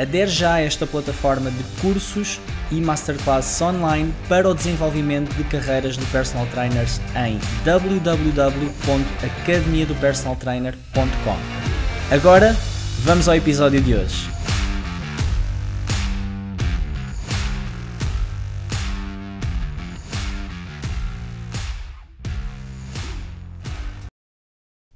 Adere já a esta plataforma de cursos e masterclasses online para o desenvolvimento de carreiras de personal trainers em www.academiadopersonaltrainer.com. Agora, vamos ao episódio de hoje.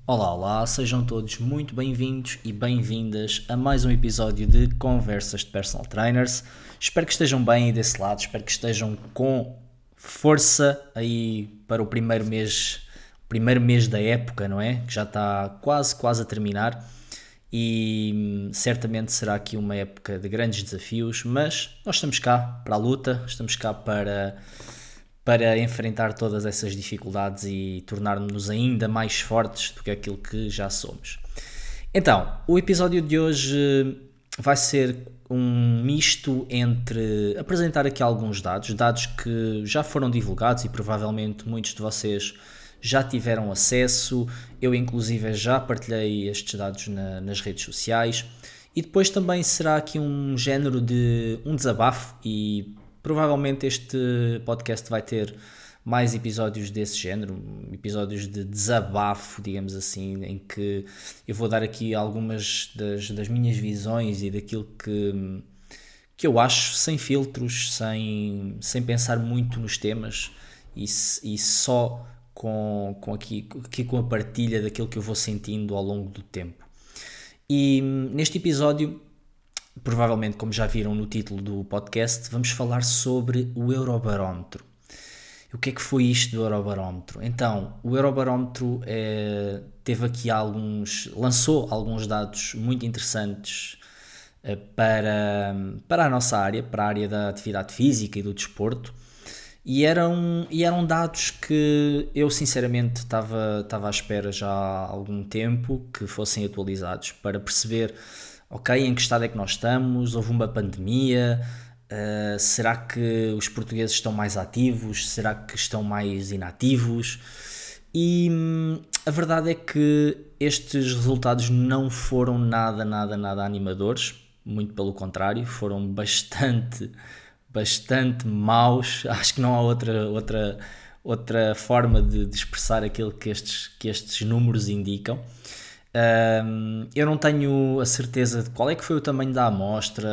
Olá, olá, sejam todos muito bem-vindos e bem-vindas a mais um episódio de Conversas de Personal Trainers. Espero que estejam bem aí desse lado, espero que estejam com força aí para o primeiro mês, primeiro mês da época, não é? Que já está quase, quase a terminar e hum, certamente será aqui uma época de grandes desafios, mas nós estamos cá para a luta, estamos cá para para enfrentar todas essas dificuldades e tornar-nos ainda mais fortes do que aquilo que já somos. Então, o episódio de hoje vai ser um misto entre apresentar aqui alguns dados, dados que já foram divulgados e provavelmente muitos de vocês já tiveram acesso, eu inclusive já partilhei estes dados na, nas redes sociais, e depois também será aqui um género de um desabafo e Provavelmente este podcast vai ter mais episódios desse género, episódios de desabafo, digamos assim, em que eu vou dar aqui algumas das, das minhas visões e daquilo que, que eu acho, sem filtros, sem, sem pensar muito nos temas e, e só com, com, aqui, aqui com a partilha daquilo que eu vou sentindo ao longo do tempo. E neste episódio provavelmente, como já viram no título do podcast, vamos falar sobre o Eurobarómetro. O que é que foi isto do Eurobarómetro? Então, o Eurobarómetro é, teve aqui alguns, lançou alguns dados muito interessantes é, para, para a nossa área, para a área da atividade física e do desporto, e eram, e eram dados que eu sinceramente estava à espera já há algum tempo que fossem atualizados para perceber ok, em que estado é que nós estamos? Houve uma pandemia? Uh, será que os portugueses estão mais ativos? Será que estão mais inativos? E hum, a verdade é que estes resultados não foram nada, nada, nada animadores, muito pelo contrário, foram bastante, bastante maus. Acho que não há outra, outra, outra forma de, de expressar aquilo que estes, que estes números indicam. Um, eu não tenho a certeza de qual é que foi o tamanho da amostra,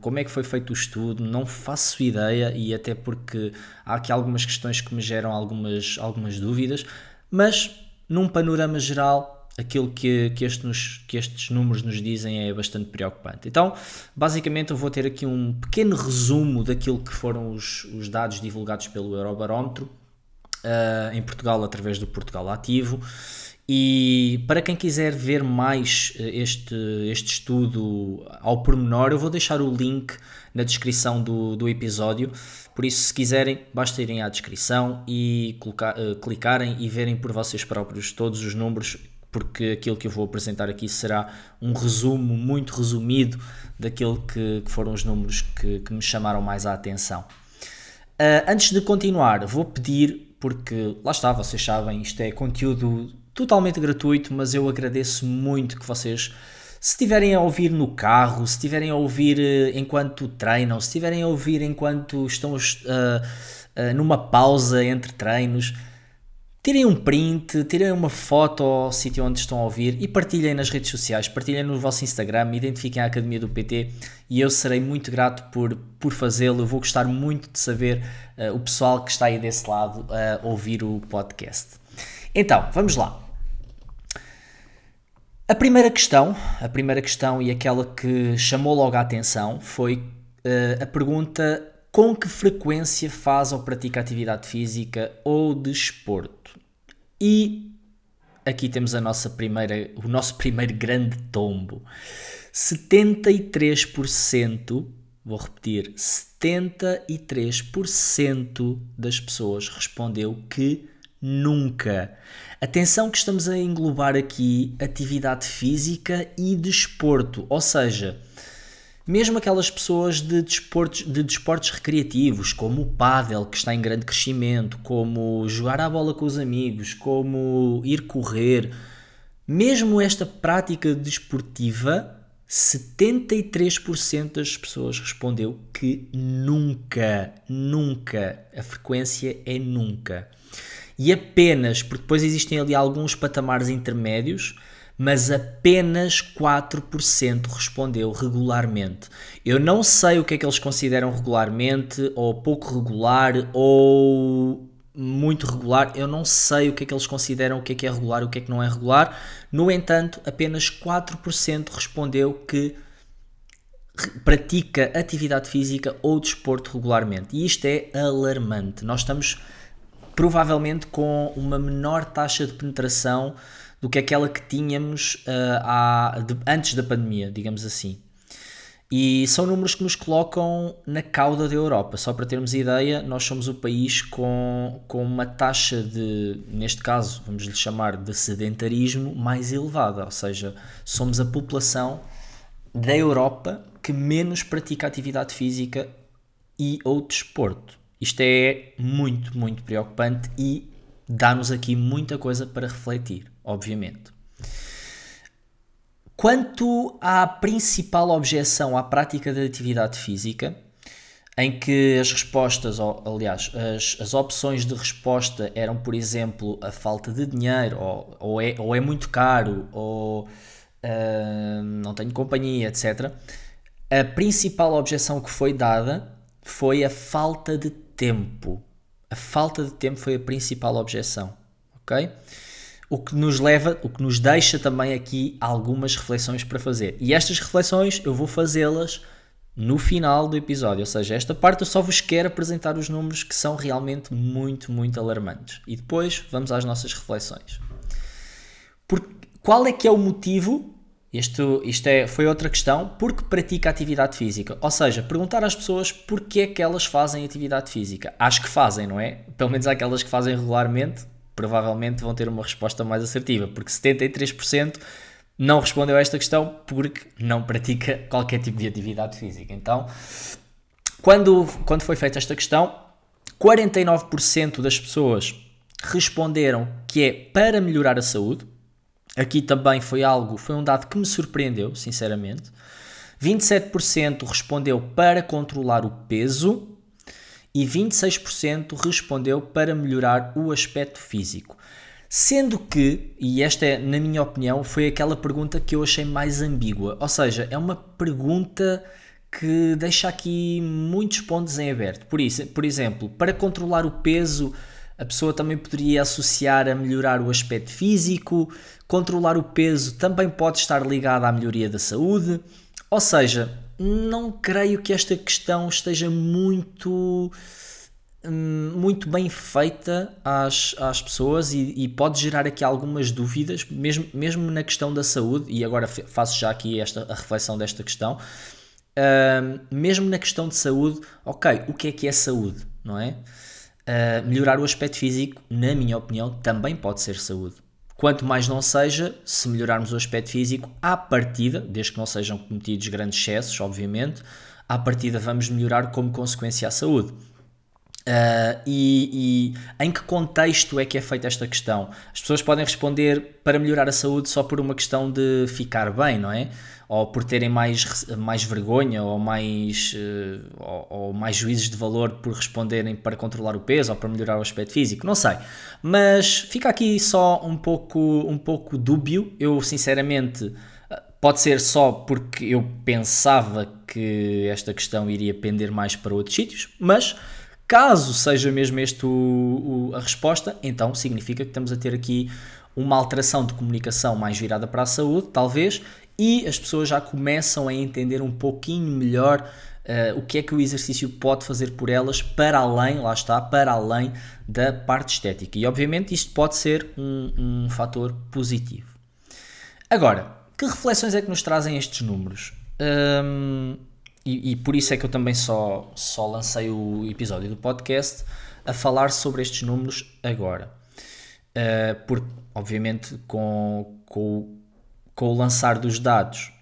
como é que foi feito o estudo, não faço ideia e até porque há aqui algumas questões que me geram algumas, algumas dúvidas, mas num panorama geral, aquilo que, que, estes, que estes números nos dizem é bastante preocupante. Então, basicamente, eu vou ter aqui um pequeno resumo daquilo que foram os, os dados divulgados pelo Eurobarómetro uh, em Portugal através do Portugal Ativo. E para quem quiser ver mais eh, este, este estudo ao pormenor, eu vou deixar o link na descrição do, do episódio. Por isso, se quiserem, basta irem à descrição e colocar, uh, clicarem e verem por vocês próprios todos os números, porque aquilo que eu vou apresentar aqui será um resumo muito resumido daquilo que, que foram os números que, que, me chamaram mais a atenção. Uh, antes de continuar, vou pedir, porque lá está, vocês sabem, isto é conteúdo totalmente gratuito, mas eu agradeço muito que vocês, se estiverem a ouvir no carro, se estiverem a ouvir uh, enquanto treinam, se estiverem a ouvir enquanto estão uh, uh, numa pausa entre treinos, tirem um print, tirem uma foto ao sítio onde estão a ouvir e partilhem nas redes sociais, partilhem no vosso Instagram, identifiquem a Academia do PT e eu serei muito grato por, por fazê-lo. Vou gostar muito de saber o pessoal que está aí desse lado a ouvir o podcast. Então, vamos lá. A primeira questão, a primeira questão e aquela que chamou logo a atenção foi uh, a pergunta com que frequência faz ou pratica atividade física ou desporto? E aqui temos a nossa primeira, o nosso primeiro grande tombo. 73% vou repetir, 73% das pessoas respondeu que nunca. Atenção que estamos a englobar aqui atividade física e desporto, ou seja, mesmo aquelas pessoas de desportos, de desportos recreativos, como o pádel, que está em grande crescimento, como jogar a bola com os amigos, como ir correr, mesmo esta prática desportiva, 73% das pessoas respondeu que nunca, nunca, a frequência é nunca. E apenas, porque depois existem ali alguns patamares intermédios, mas apenas 4% respondeu regularmente. Eu não sei o que é que eles consideram regularmente, ou pouco regular, ou muito regular. Eu não sei o que é que eles consideram o que é que é regular o que é que não é regular. No entanto, apenas 4% respondeu que pratica atividade física ou desporto regularmente. E isto é alarmante. Nós estamos provavelmente com uma menor taxa de penetração do que aquela que tínhamos uh, de, antes da pandemia, digamos assim. E são números que nos colocam na cauda da Europa. Só para termos ideia, nós somos o país com, com uma taxa de, neste caso, vamos lhe chamar de sedentarismo mais elevada. Ou seja, somos a população da Europa que menos pratica atividade física e ou desporto. Isto é muito, muito preocupante e dá-nos aqui muita coisa para refletir, obviamente. Quanto à principal objeção à prática da atividade física, em que as respostas, aliás, as, as opções de resposta eram, por exemplo, a falta de dinheiro, ou, ou, é, ou é muito caro, ou uh, não tenho companhia, etc. A principal objeção que foi dada foi a falta de tempo. A falta de tempo foi a principal objeção, ok? O que nos leva, o que nos deixa também aqui algumas reflexões para fazer. E estas reflexões eu vou fazê-las no final do episódio, ou seja, esta parte eu só vos quero apresentar os números que são realmente muito, muito alarmantes. E depois vamos às nossas reflexões. Por, qual é que é o motivo? Isto, isto é, foi outra questão, porque pratica atividade física. Ou seja, perguntar às pessoas porque é que elas fazem atividade física. Acho que fazem, não é? Pelo menos aquelas que fazem regularmente, provavelmente vão ter uma resposta mais assertiva, porque 73% não respondeu a esta questão porque não pratica qualquer tipo de atividade física. Então, quando, quando foi feita esta questão, 49% das pessoas responderam que é para melhorar a saúde. Aqui também foi algo, foi um dado que me surpreendeu, sinceramente. 27% respondeu para controlar o peso e 26% respondeu para melhorar o aspecto físico. Sendo que, e esta é, na minha opinião, foi aquela pergunta que eu achei mais ambígua, ou seja, é uma pergunta que deixa aqui muitos pontos em aberto. Por, isso, por exemplo, para controlar o peso, a pessoa também poderia associar a melhorar o aspecto físico, controlar o peso também pode estar ligado à melhoria da saúde, ou seja, não creio que esta questão esteja muito hum, muito bem feita às, às pessoas e, e, pode gerar aqui algumas dúvidas, mesmo, mesmo na questão da saúde, e agora faço já aqui esta, a reflexão desta questão, uh, mesmo na questão de saúde, ok, o que é que é saúde, não é? Uh, melhorar o aspecto físico, na minha opinião, também pode ser saúde. Quanto mais não seja, se melhorarmos o aspecto físico, à partida, desde que não sejam cometidos grandes excessos, obviamente, à partida vamos melhorar como consequência a saúde. Uh, e, e, em que contexto é que é feita esta questão? As pessoas podem responder para melhorar a saúde só por uma questão de ficar bem, não é? Ou por terem mais, mais vergonha ou mais, uh, ou, ou, mais juízes de valor por responderem para controlar o peso ou para melhorar o aspecto físico, não sei. Mas fica aqui só um pouco, um pouco dúbio. Eu, sinceramente, pode ser só porque eu pensava que esta questão iria pender mais para outros sítios, mas Caso seja mesmo este o, o, a resposta, então significa que estamos a ter aqui uma alteração de comunicação mais virada para a saúde, talvez, e as pessoas já começam a entender um pouquinho melhor uh, o que é que o exercício pode fazer por elas para além, lá está, para além da parte estética. E obviamente isto pode ser um, um fator positivo. Agora, que reflexões é que nos trazem estes números? Um, e, e, por isso é que eu também só, só lancei o episódio do podcast a falar sobre estes números agora. Uh, porque, obviamente, com, com, com o lançar dos dados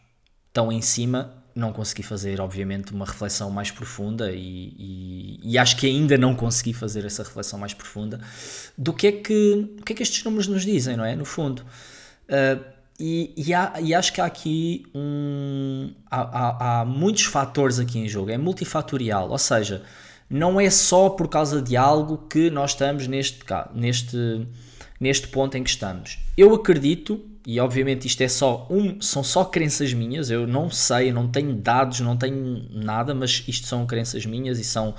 tão em cima, não consegui fazer, obviamente, uma reflexão mais profunda e, e, e, acho que ainda não consegui fazer essa reflexão mais profunda do que é que, que, é que estes números nos dizem, não é? No fundo. Uh, e, e, há, e, acho que há aqui um. Há, há, há, muitos fatores aqui em jogo, é multifatorial, ou seja, não é só por causa de algo que nós estamos neste, neste, neste ponto em que estamos. Eu acredito e obviamente isto é só um, são só crenças minhas, eu não sei, não tenho dados, não tenho nada, mas isto são crenças minhas e são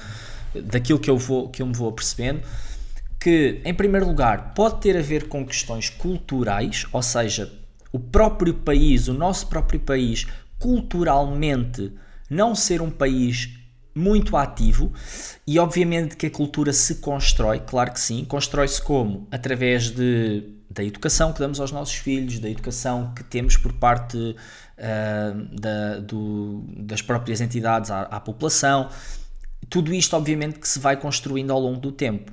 daquilo que eu vou que eu me vou apercebendo que em primeiro lugar pode ter a ver com questões culturais, ou seja, o próprio país, o nosso próprio país culturalmente não ser um país muito ativo e obviamente que a cultura se constrói, claro que sim, constrói-se como? Através de da educação que damos aos nossos filhos, da educação que temos por parte uh, da, do, das próprias entidades à, à, população. Tudo isto, obviamente, que se vai construindo ao longo do tempo.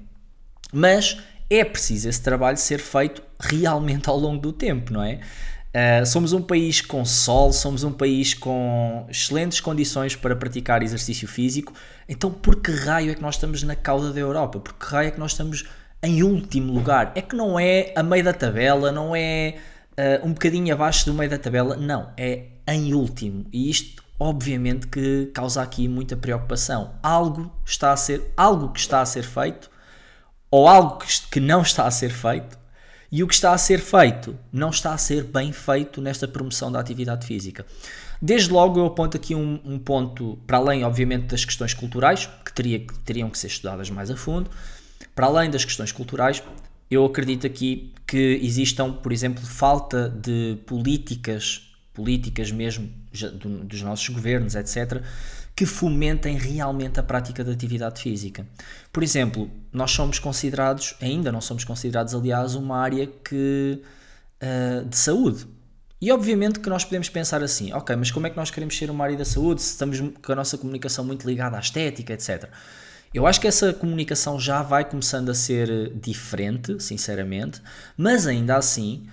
Mas é preciso esse trabalho ser feito realmente ao longo do tempo, não é? Uh, somos um país com sol, somos um país com excelentes condições para praticar exercício físico. Então, por que raio é que nós estamos na cauda da Europa? Por que raio é que nós estamos em último lugar. É que não é a meio da tabela, não é uh, um bocadinho abaixo do meio da tabela, não, é em último. E isto, obviamente, que causa aqui muita preocupação. Algo está a ser, algo que está a ser feito, ou algo que, não está a ser feito, e o que está a ser feito não está a ser bem feito nesta promoção da atividade física. Desde logo eu aponto aqui um, um ponto, para além, obviamente, das questões culturais, que, teria, que teriam que ser estudadas mais a fundo, para além das questões culturais, eu acredito aqui que existam, por exemplo, falta de políticas, políticas mesmo dos nossos governos, etc., que fomentem realmente a prática da atividade física. Por exemplo, nós somos considerados, ainda não somos considerados, aliás, uma área que, uh, de saúde. E obviamente que nós podemos pensar assim, ok, mas como é que nós queremos ser uma área da saúde se estamos com a nossa comunicação muito ligada à estética, etc. Eu acho que essa comunicação já vai começando a ser eh, diferente, sinceramente, mas ainda assim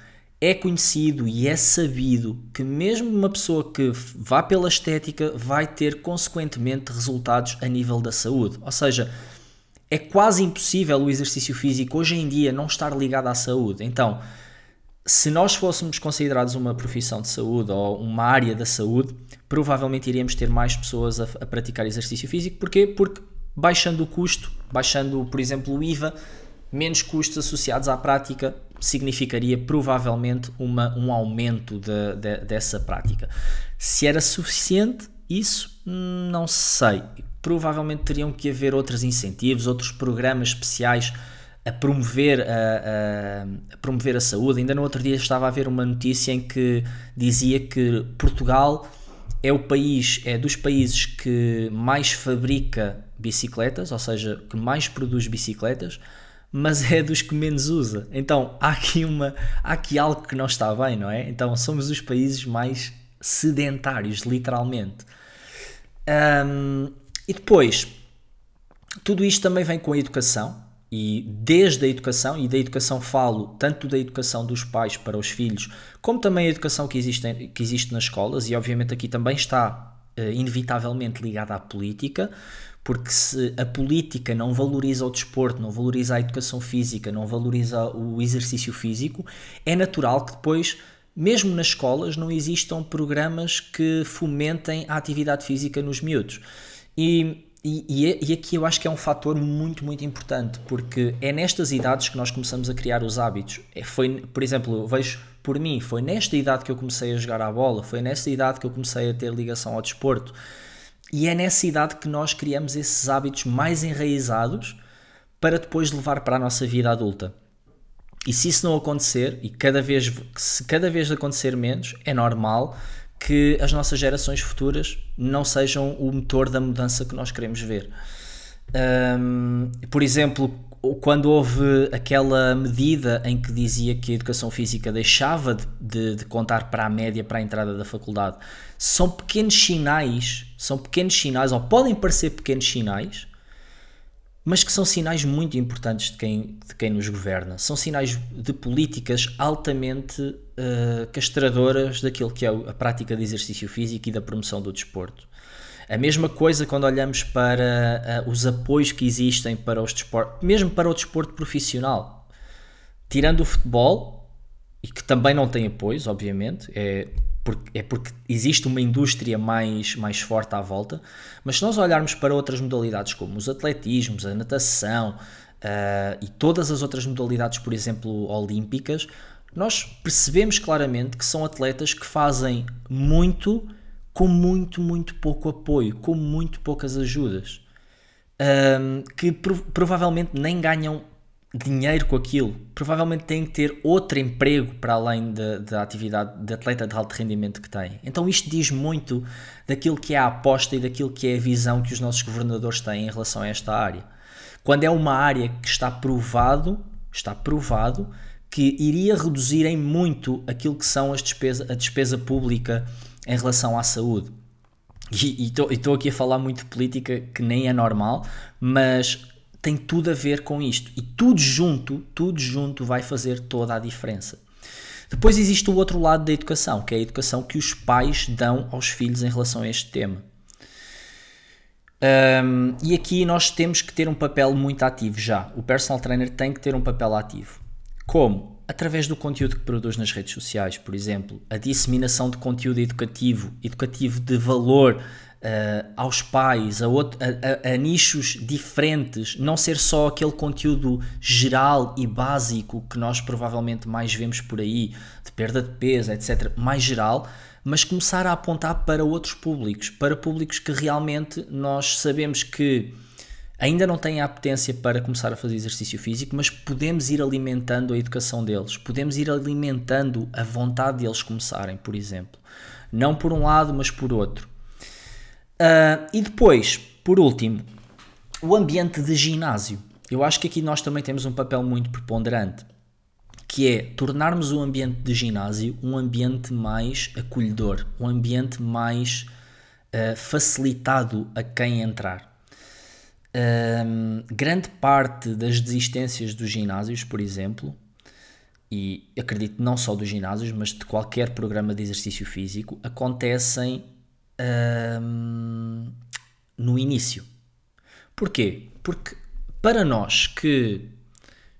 é conhecido e é sabido que mesmo uma pessoa que vá pela estética vai ter consequentemente resultados a nível da saúde. Ou seja, é quase impossível o exercício físico hoje em dia não estar ligado à saúde. Então, se nós fôssemos considerados uma profissão de saúde ou uma área da saúde, provavelmente iríamos ter mais pessoas a, a praticar exercício físico. Porquê? Porque baixando o custo, baixando, por exemplo, o IVA, menos custos associados à prática significaria provavelmente uma, um aumento de, de, dessa prática. Se era suficiente, isso não sei. Provavelmente teriam que haver outros incentivos, outros programas especiais a promover a, a, a, promover a saúde. Ainda no outro dia estava a ver uma notícia em que dizia que Portugal é o país, é dos países que mais fabrica bicicletas, ou seja, que mais produz bicicletas, mas é dos que menos usa. Então há aqui, uma, há aqui algo que não está bem, não é? Então somos os países mais sedentários, literalmente. Um, e depois, tudo isto também vem com a educação, e desde a educação, e da educação falo tanto da educação dos pais para os filhos, como também a educação que existe, que existe nas escolas, e obviamente aqui também está uh, inevitavelmente ligada à política, porque se a política não valoriza o desporto, não valoriza a educação física, não valoriza o exercício físico, é natural que depois, mesmo nas escolas, não existam programas que fomentem a atividade física nos miúdos. E e, e, e, aqui eu acho que é um fator muito, muito importante, porque é nestas idades que nós começamos a criar os hábitos. É, foi, por exemplo, vejo por mim, foi nesta idade que eu comecei a jogar à bola, foi nesta idade que eu comecei a ter ligação ao desporto. E é nessa idade que nós criamos esses hábitos mais enraizados para depois levar para a nossa vida adulta. E se isso não acontecer, e cada vez, se cada vez acontecer menos, é normal que as nossas gerações futuras não sejam o motor da mudança que nós queremos ver. Um, por exemplo, quando houve aquela medida em que dizia que a educação física deixava de, de, de, contar para a média para a entrada da faculdade, são pequenos sinais são pequenos sinais, ou podem parecer pequenos sinais, mas que são sinais muito importantes de quem, de quem nos governa. São sinais de políticas altamente uh, castradoras daquilo que é a prática de exercício físico e da promoção do desporto. A mesma coisa quando olhamos para uh, os apoios que existem para os desportos, mesmo para o desporto profissional. Tirando o futebol, e que também não tem apoios, obviamente, é porque, é porque existe uma indústria mais, mais forte à volta, mas se nós olharmos para outras modalidades como os atletismos, a natação uh, e todas as outras modalidades, por exemplo, olímpicas, nós percebemos claramente que são atletas que fazem muito com muito, muito pouco apoio, com muito poucas ajudas, um, que prov provavelmente nem ganham dinheiro com aquilo, provavelmente têm que ter outro emprego para além da, atividade de atleta de alto rendimento que têm. Então isto diz muito daquilo que é a aposta e daquilo que é a visão que os nossos governadores têm em relação a esta área. Quando é uma área que está provado, está provado que iria reduzir em muito aquilo que são as despesa, a despesa pública em relação à saúde. E estou aqui a falar muito de política que nem é normal, mas tem tudo a ver com isto. E tudo junto, tudo junto vai fazer toda a diferença. Depois existe o outro lado da educação, que é a educação que os pais dão aos filhos em relação a este tema. Um, e aqui nós temos que ter um papel muito ativo já. O personal trainer tem que ter um papel ativo. Como? através do conteúdo que produz nas redes sociais, por exemplo, a disseminação de conteúdo educativo, educativo de valor uh, aos pais, a, outro, a, a, a, nichos diferentes, não ser só aquele conteúdo geral e básico que nós provavelmente mais vemos por aí, de perda de peso, etc., mais geral, mas começar a apontar para outros públicos, para públicos que realmente nós sabemos que ainda não têm a apetência para começar a fazer exercício físico, mas podemos ir alimentando a educação deles, podemos ir alimentando a vontade deles começarem, por exemplo. Não por um lado, mas por outro. Uh, e depois, por último, o ambiente de ginásio. Eu acho que aqui nós também temos um papel muito preponderante, que é tornarmos o ambiente de ginásio um ambiente mais acolhedor, um ambiente mais uh, facilitado a quem entrar. Um, grande parte das desistências dos ginásios, por exemplo, e acredito não só dos ginásios, mas de qualquer programa de exercício físico, acontecem no início. Porquê? Porque para nós que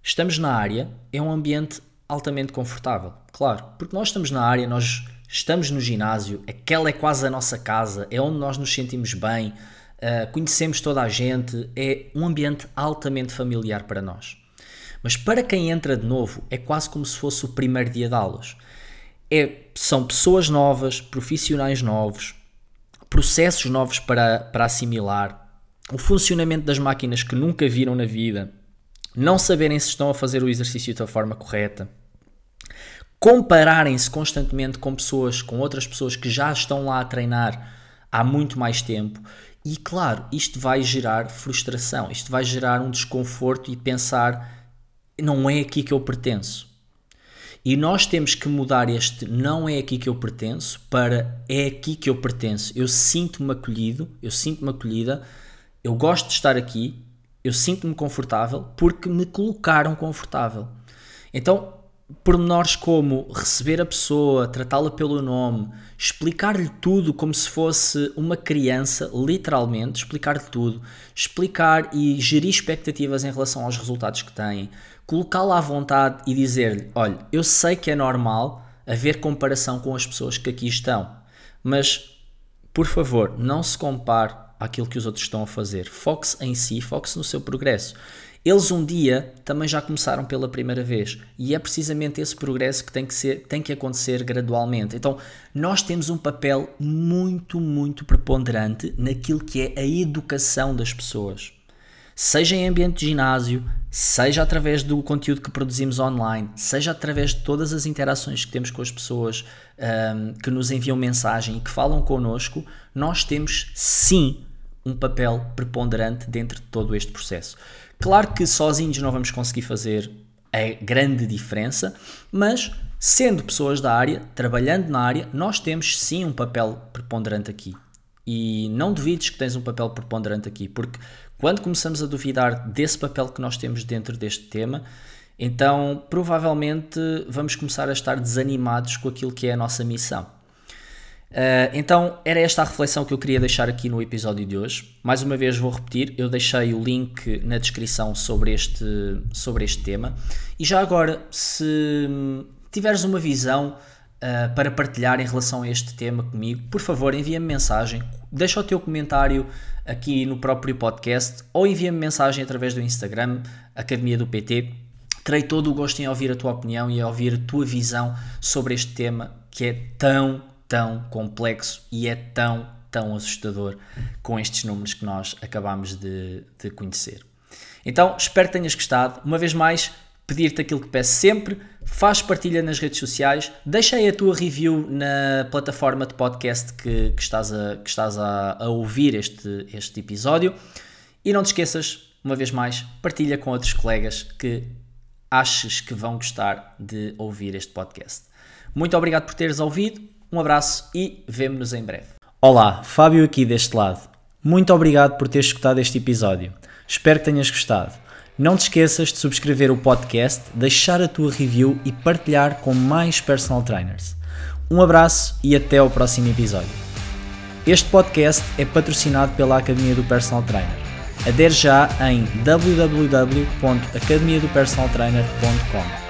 estamos na área, é um ambiente altamente confortável. Claro, porque nós estamos na área, nós estamos no ginásio, aquela é quase a nossa casa, é onde nós nos sentimos bem uh, conhecemos toda a gente, é um ambiente altamente familiar para nós. Mas para quem entra de novo, é quase como se fosse o primeiro dia de aulas. É, são pessoas novas, profissionais novos, processos novos para, para assimilar, o funcionamento das máquinas que nunca viram na vida, não saberem se estão a fazer o exercício da forma correta, compararem-se constantemente com pessoas, com outras pessoas que já estão lá a treinar há muito mais tempo e claro, isto vai gerar frustração, isto vai gerar um desconforto e pensar não é aqui que eu pertenço. E nós temos que mudar este não é aqui que eu pertenço para é aqui que eu pertenço. Eu sinto-me acolhido, eu sinto-me acolhida, eu gosto de estar aqui, eu sinto-me confortável porque me colocaram confortável. Então, pormenores como receber a pessoa, tratá-la pelo nome, explicar-lhe tudo como se fosse uma criança, literalmente, explicar-lhe tudo, explicar e gerir expectativas em relação aos resultados que tem, colocá-la à vontade e dizer-lhe: olha, eu sei que é normal haver comparação com as pessoas que aqui estão, mas por favor, não se compare àquilo que os outros estão a fazer. Foque-se em si, foque-se no seu progresso. Eles um dia também já começaram pela primeira vez e é precisamente esse progresso que tem que, ser, tem que acontecer gradualmente. Então, nós temos um papel muito, muito preponderante naquilo que é a educação das pessoas. Seja em ambiente de ginásio, seja através do conteúdo que produzimos online, seja através de todas as interações que temos com as pessoas um, que nos enviam mensagem e que falam connosco, nós temos sim um papel preponderante dentro de todo este processo. Claro que sozinhos não vamos conseguir fazer a grande diferença, mas sendo pessoas da área, trabalhando na área, nós temos sim um papel preponderante aqui. E não duvides que tens um papel preponderante aqui, porque quando começamos a duvidar desse papel que nós temos dentro deste tema, então provavelmente vamos começar a estar desanimados com aquilo que é a nossa missão. Uh, então era esta a reflexão que eu queria deixar aqui no episódio de hoje. Mais uma vez vou repetir, eu deixei o link na descrição sobre este, sobre este tema. E já agora, se tiveres uma visão uh, para partilhar em relação a este tema comigo, por favor envia-me mensagem, deixa o teu comentário aqui no próprio podcast ou envia-me mensagem através do Instagram, Academia do PT. Terei todo o gosto em ouvir a tua opinião e a ouvir a tua visão sobre este tema que é tão tão complexo e é tão, tão assustador com estes números que nós acabamos de, de conhecer. Então, espero que tenhas gostado. Uma vez mais, pedir-te aquilo que peço sempre, faz partilha nas redes sociais, deixa aí a tua review na plataforma de podcast que, que estás, a, que estás a, a ouvir este, este episódio e não te esqueças, uma vez mais, partilha com outros colegas que aches que vão gostar de ouvir este podcast. Muito obrigado por teres ouvido um abraço e vemo-nos em breve. Olá, Fábio aqui deste lado. Muito obrigado por teres escutado este episódio. Espero que tenhas gostado. Não te esqueças de subscrever o podcast, deixar a tua review e partilhar com mais personal trainers. Um abraço e até ao próximo episódio. Este podcast é patrocinado pela Academia do Personal Trainer. Adere já em www.academiadopersonaltrainer.com.